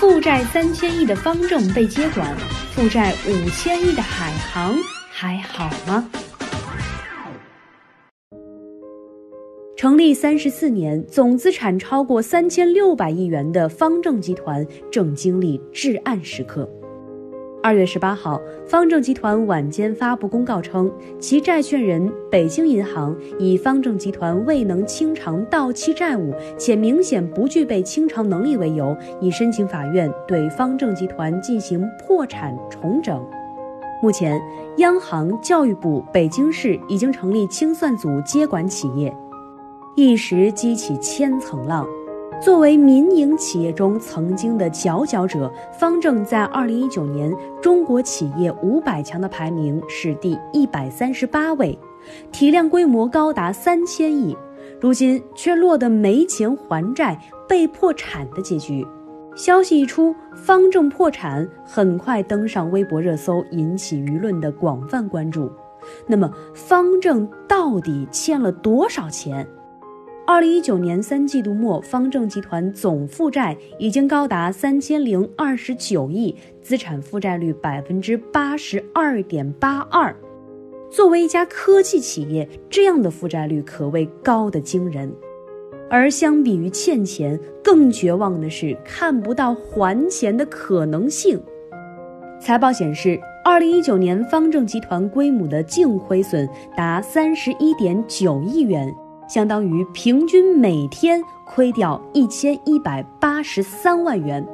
负债三千亿的方正被接管，负债五千亿的海航还好吗？成立三十四年，总资产超过三千六百亿元的方正集团正经历至暗时刻。二月十八号，方正集团晚间发布公告称，其债权人北京银行以方正集团未能清偿到期债务，且明显不具备清偿能力为由，已申请法院对方正集团进行破产重整。目前，央行、教育部、北京市已经成立清算组接管企业。一时激起千层浪。作为民营企业中曾经的佼佼者，方正在2019年中国企业五百强的排名是第一百三十八位，体量规模高达三千亿，如今却落得没钱还债、被破产的结局。消息一出，方正破产很快登上微博热搜，引起舆论的广泛关注。那么，方正到底欠了多少钱？二零一九年三季度末，方正集团总负债已经高达三千零二十九亿，资产负债率百分之八十二点八二。作为一家科技企业，这样的负债率可谓高得惊人。而相比于欠钱，更绝望的是看不到还钱的可能性。财报显示，二零一九年方正集团规模的净亏损达三十一点九亿元。相当于平均每天亏掉一千一百八十三万元。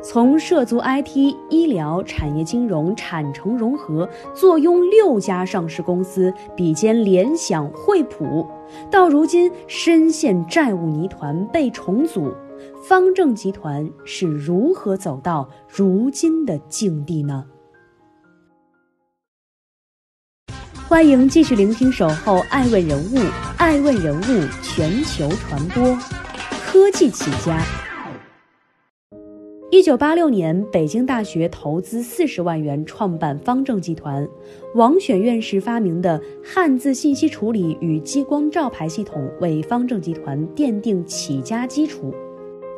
从涉足 IT、医疗、产业金融、产城融合，坐拥六家上市公司，比肩联想、惠普，到如今深陷债务泥团被重组，方正集团是如何走到如今的境地呢？欢迎继续聆听《守候爱问人物》，爱问人物全球传播，科技起家。一九八六年，北京大学投资四十万元创办方正集团，王选院士发明的汉字信息处理与激光照排系统为方正集团奠定起家基础。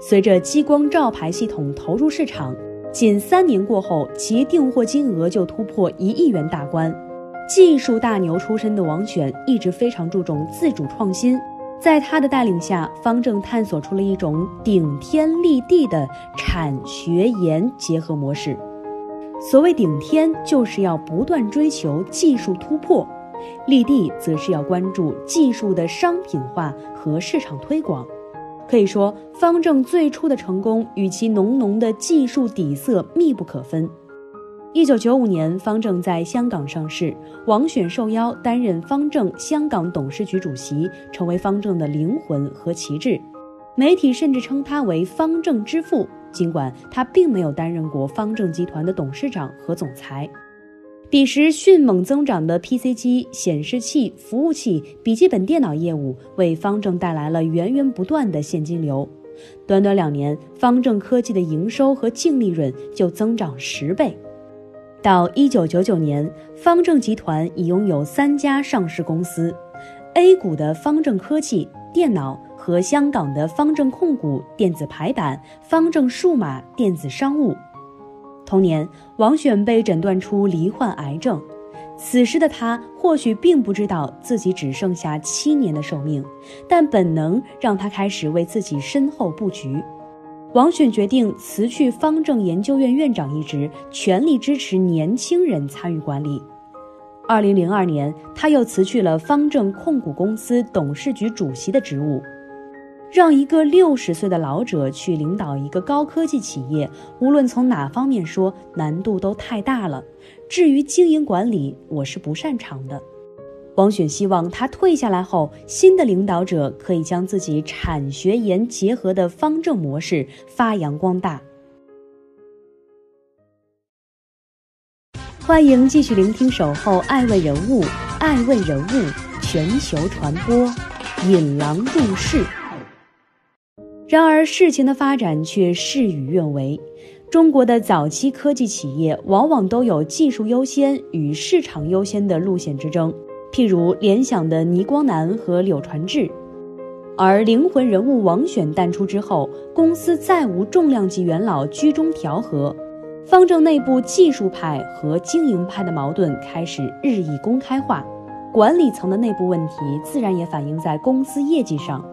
随着激光照排系统投入市场，仅三年过后，其订货金额就突破一亿元大关。技术大牛出身的王选一直非常注重自主创新，在他的带领下，方正探索出了一种顶天立地的产学研结合模式。所谓顶天，就是要不断追求技术突破；立地，则是要关注技术的商品化和市场推广。可以说，方正最初的成功与其浓浓的技术底色密不可分。一九九五年，方正在香港上市，王选受邀担任方正香港董事局主席，成为方正的灵魂和旗帜。媒体甚至称他为“方正之父”，尽管他并没有担任过方正集团的董事长和总裁。彼时迅猛增长的 PC 机、显示器、服务器、笔记本电脑业务，为方正带来了源源不断的现金流。短短两年，方正科技的营收和净利润就增长十倍。到一九九九年，方正集团已拥有三家上市公司：A 股的方正科技电脑和香港的方正控股电子排版、方正数码电子商务。同年，王选被诊断出罹患癌症。此时的他或许并不知道自己只剩下七年的寿命，但本能让他开始为自己身后布局。王选决定辞去方正研究院院长一职，全力支持年轻人参与管理。二零零二年，他又辞去了方正控股公司董事局主席的职务。让一个六十岁的老者去领导一个高科技企业，无论从哪方面说，难度都太大了。至于经营管理，我是不擅长的。王选希望他退下来后新的领导者可以将自己产学研结合的方正模式发扬光大。欢迎继续聆听守候爱问人物爱问人物全球传播引狼入室。然而事情的发展却事与愿违。中国的早期科技企业往往都有技术优先与市场优先的路线之争。譬如联想的倪光南和柳传志。而灵魂人物王选淡出之后，公司再无重量级元老居中调和，方正内部技术派和经营派的矛盾开始日益公开化，管理层的内部问题自然也反映在公司业绩上。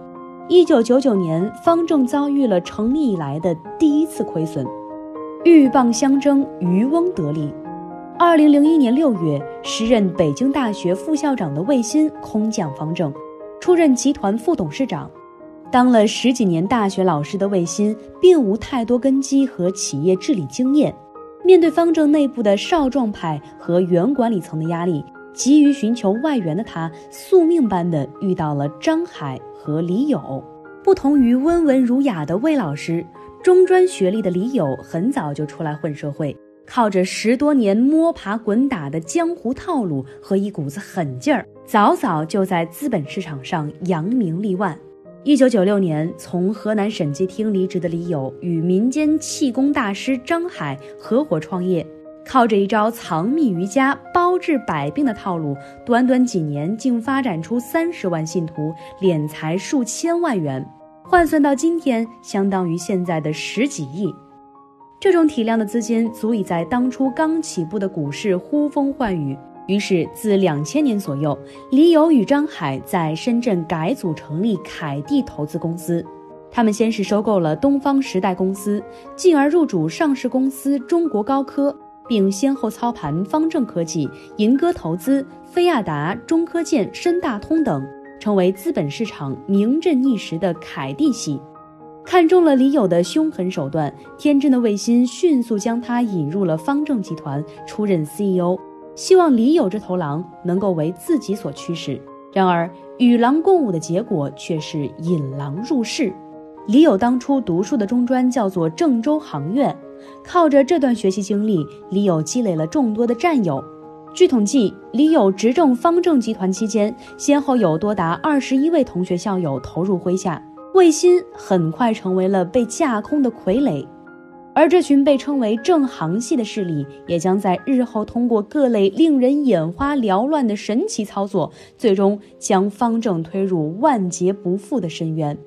一九九九年，方正遭遇了成立以来的第一次亏损。鹬蚌相争，渔翁得利。二零零一年六月，时任北京大学副校长的魏新空降方正，出任集团副董事长。当了十几年大学老师的魏新，并无太多根基和企业治理经验。面对方正内部的少壮派和原管理层的压力，急于寻求外援的他，宿命般的遇到了张海和李友。不同于温文儒雅的魏老师。中专学历的李友很早就出来混社会，靠着十多年摸爬滚打的江湖套路和一股子狠劲儿，早早就在资本市场上扬名立万。一九九六年从河南审计厅离职的李友，与民间气功大师张海合伙创业，靠着一招藏秘瑜伽包治百病的套路，短短几年竟发展出三十万信徒，敛财数千万元。换算到今天，相当于现在的十几亿。这种体量的资金足以在当初刚起步的股市呼风唤雨。于是，自两千年左右，李友与张海在深圳改组成立凯地投资公司。他们先是收购了东方时代公司，进而入主上市公司中国高科，并先后操盘方正科技、银歌投资、飞亚达、中科建、深大通等。成为资本市场名震一时的凯蒂系，看中了李友的凶狠手段，天真的魏新迅速将他引入了方正集团，出任 CEO，希望李友这头狼能够为自己所驱使。然而与狼共舞的结果却是引狼入室。李友当初读书的中专叫做郑州航院，靠着这段学习经历，李友积累了众多的战友。据统计，李友执政方正集团期间，先后有多达二十一位同学校友投入麾下。魏新很快成为了被架空的傀儡，而这群被称为正行系的势力，也将在日后通过各类令人眼花缭乱的神奇操作，最终将方正推入万劫不复的深渊。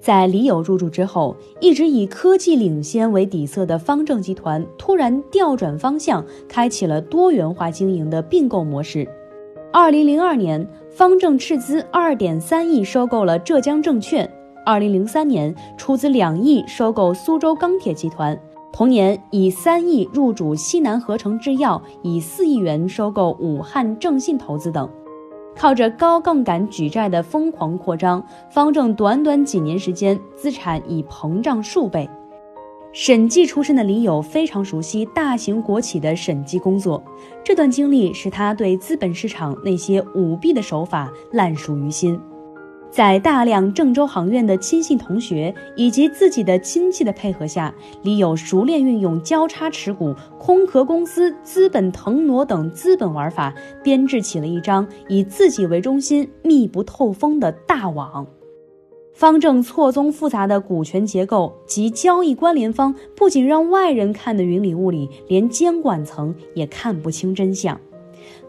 在李友入驻之后，一直以科技领先为底色的方正集团突然调转方向，开启了多元化经营的并购模式。二零零二年，方正斥资二点三亿收购了浙江证券；二零零三年，出资两亿收购苏州钢铁集团；同年，以三亿入主西南合成制药，以四亿元收购武汉正信投资等。靠着高杠杆举债的疯狂扩张，方正短短几年时间，资产已膨胀数倍。审计出身的李友非常熟悉大型国企的审计工作，这段经历使他对资本市场那些舞弊的手法烂熟于心。在大量郑州航院的亲信同学以及自己的亲戚的配合下，李友熟练运用交叉持股、空壳公司、资本腾挪等资本玩法，编制起了一张以自己为中心、密不透风的大网。方正错综复杂的股权结构及交易关联方，不仅让外人看得云里雾里，连监管层也看不清真相。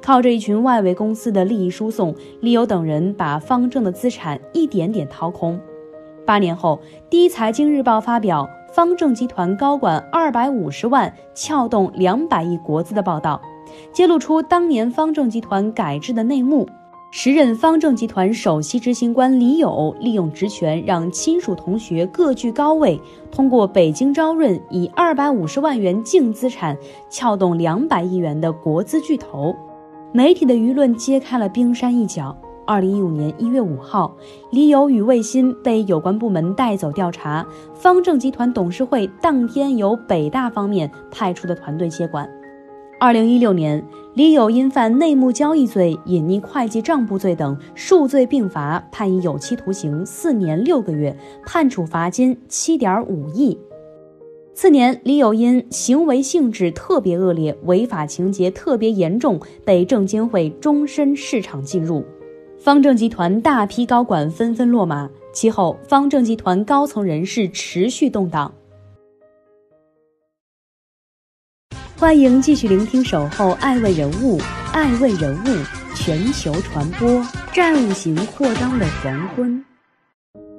靠着一群外围公司的利益输送，李友等人把方正的资产一点点掏空。八年后，第一财经日报发表方正集团高管二百五十万撬动两百亿国资的报道，揭露出当年方正集团改制的内幕。时任方正集团首席执行官李友利用职权，让亲属同学各据高位，通过北京招润以二百五十万元净资产撬动两百亿元的国资巨头。媒体的舆论揭开了冰山一角。二零一五年一月五号，李友与魏新被有关部门带走调查，方正集团董事会当天由北大方面派出的团队接管。二零一六年，李友因犯内幕交易罪、隐匿会计账簿罪等数罪并罚，判以有期徒刑四年六个月，判处罚金七点五亿。次年，李友因行为性质特别恶劣、违法情节特别严重，被证监会终身市场禁入。方正集团大批高管纷纷落马，其后方正集团高层人士持续动荡。欢迎继续聆听《守候爱问人物》，爱问人物全球传播债务型扩张的黄昏。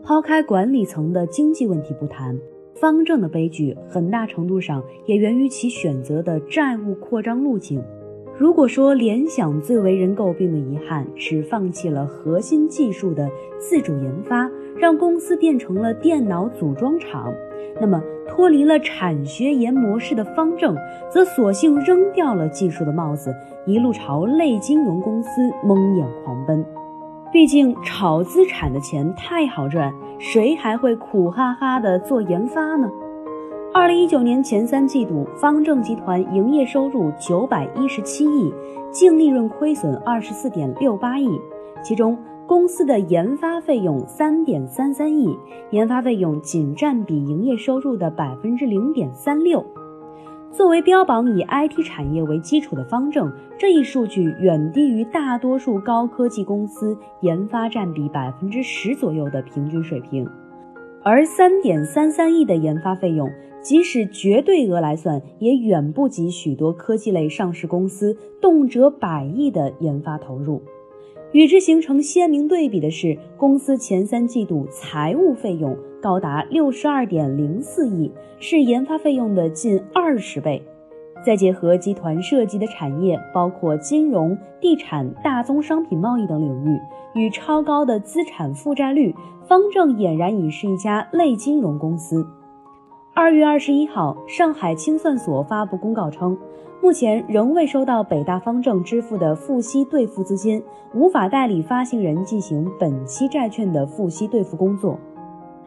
抛开管理层的经济问题不谈，方正的悲剧很大程度上也源于其选择的债务扩张路径。如果说联想最为人诟病的遗憾是放弃了核心技术的自主研发，让公司变成了电脑组装厂，那么脱离了产学研模式的方正，则索性扔掉了技术的帽子，一路朝类金融公司蒙眼狂奔。毕竟炒资产的钱太好赚，谁还会苦哈哈的做研发呢？二零一九年前三季度，方正集团营业收入九百一十七亿，净利润亏损二十四点六八亿，其中公司的研发费用三点三三亿，研发费用仅占比营业收入的百分之零点三六。作为标榜以 IT 产业为基础的方正，这一数据远低于大多数高科技公司研发占比百分之十左右的平均水平。而三点三三亿的研发费用，即使绝对额来算，也远不及许多科技类上市公司动辄百亿的研发投入。与之形成鲜明对比的是，公司前三季度财务费用高达六十二点零四亿，是研发费用的近二十倍。再结合集团涉及的产业，包括金融、地产、大宗商品贸易等领域，与超高的资产负债率，方正俨然已是一家类金融公司。二月二十一号，上海清算所发布公告称。目前仍未收到北大方正支付的付息兑付资金，无法代理发行人进行本期债券的付息兑付工作。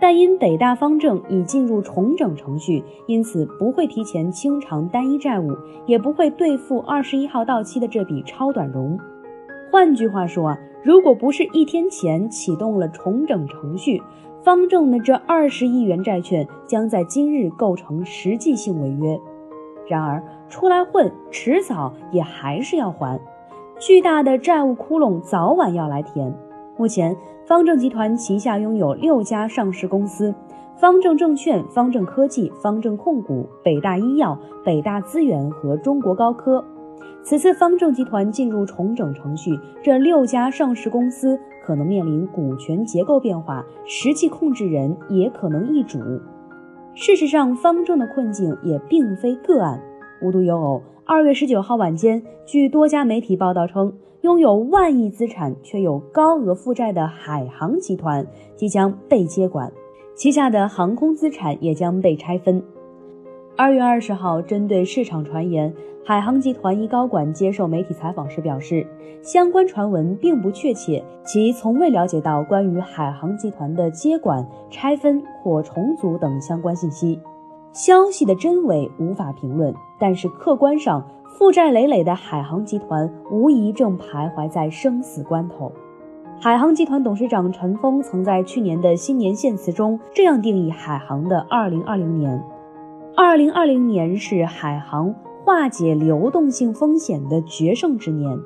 但因北大方正已进入重整程序，因此不会提前清偿单一债务，也不会兑付二十一号到期的这笔超短融。换句话说，如果不是一天前启动了重整程序，方正的这二十亿元债券将在今日构成实际性违约。然而，出来混，迟早也还是要还，巨大的债务窟窿早晚要来填。目前，方正集团旗下拥有六家上市公司：方正证券、方正科技、方正控股、北大医药、北大资源和中国高科。此次方正集团进入重整程序，这六家上市公司可能面临股权结构变化，实际控制人也可能易主。事实上，方正的困境也并非个案。无独有偶，二月十九号晚间，据多家媒体报道称，拥有万亿资产却有高额负债的海航集团即将被接管，旗下的航空资产也将被拆分。二月二十号，针对市场传言，海航集团一高管接受媒体采访时表示，相关传闻并不确切，其从未了解到关于海航集团的接管、拆分。或重组等相关信息，消息的真伪无法评论。但是客观上，负债累累的海航集团无疑正徘徊在生死关头。海航集团董事长陈峰曾在去年的新年献词中这样定义海航的2020年：2020年是海航化解流动性风险的决胜之年。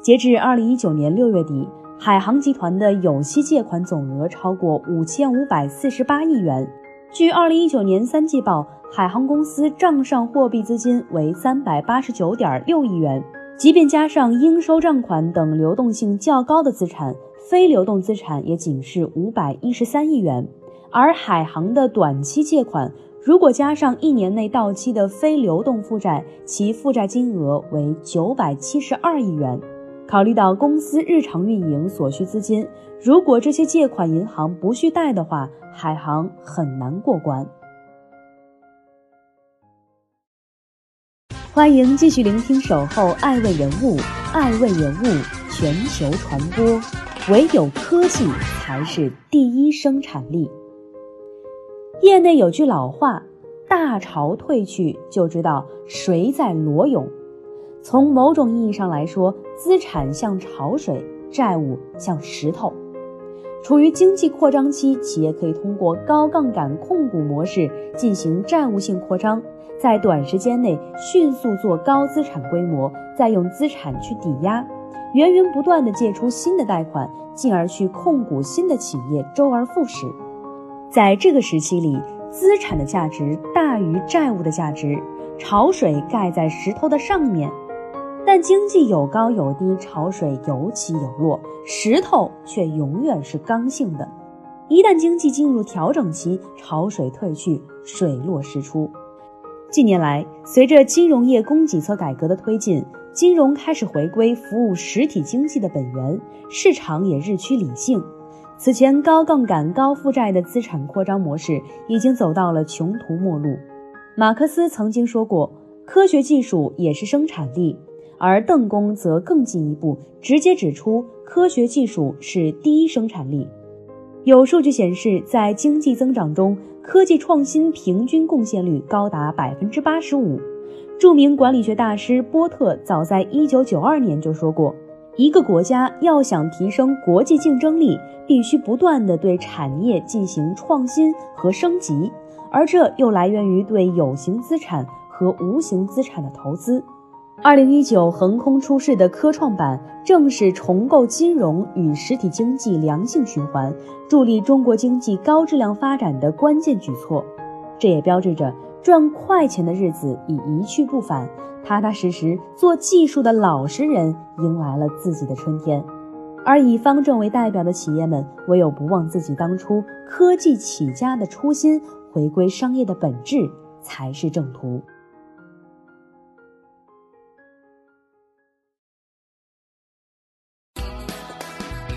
截至2019年6月底。海航集团的有息借款总额超过五千五百四十八亿元。据二零一九年三季报，海航公司账上货币资金为三百八十九点六亿元。即便加上应收账款等流动性较高的资产，非流动资产也仅是五百一十三亿元。而海航的短期借款，如果加上一年内到期的非流动负债，其负债金额为九百七十二亿元。考虑到公司日常运营所需资金，如果这些借款银行不续贷的话，海航很难过关。欢迎继续聆听《守候爱问人物》，爱问人物全球传播，唯有科技才是第一生产力。业内有句老话：“大潮退去，就知道谁在裸泳。”从某种意义上来说，资产像潮水，债务像石头。处于经济扩张期，企业可以通过高杠杆控股模式进行债务性扩张，在短时间内迅速做高资产规模，再用资产去抵押，源源不断的借出新的贷款，进而去控股新的企业，周而复始。在这个时期里，资产的价值大于债务的价值，潮水盖在石头的上面。但经济有高有低，潮水有起有落，石头却永远是刚性的。一旦经济进入调整期，潮水退去，水落石出。近年来，随着金融业供给侧改革的推进，金融开始回归服务实体经济的本源，市场也日趋理性。此前高杠杆、高负债的资产扩张模式已经走到了穷途末路。马克思曾经说过：“科学技术也是生产力。”而邓公则更进一步，直接指出科学技术是第一生产力。有数据显示，在经济增长中，科技创新平均贡献率高达百分之八十五。著名管理学大师波特早在一九九二年就说过，一个国家要想提升国际竞争力，必须不断地对产业进行创新和升级，而这又来源于对有形资产和无形资产的投资。二零一九横空出世的科创板，正是重构金融与实体经济良性循环、助力中国经济高质量发展的关键举措。这也标志着赚快钱的日子已一去不返，踏踏实实做技术的老实人迎来了自己的春天。而以方正为代表的企业们，唯有不忘自己当初科技起家的初心，回归商业的本质，才是正途。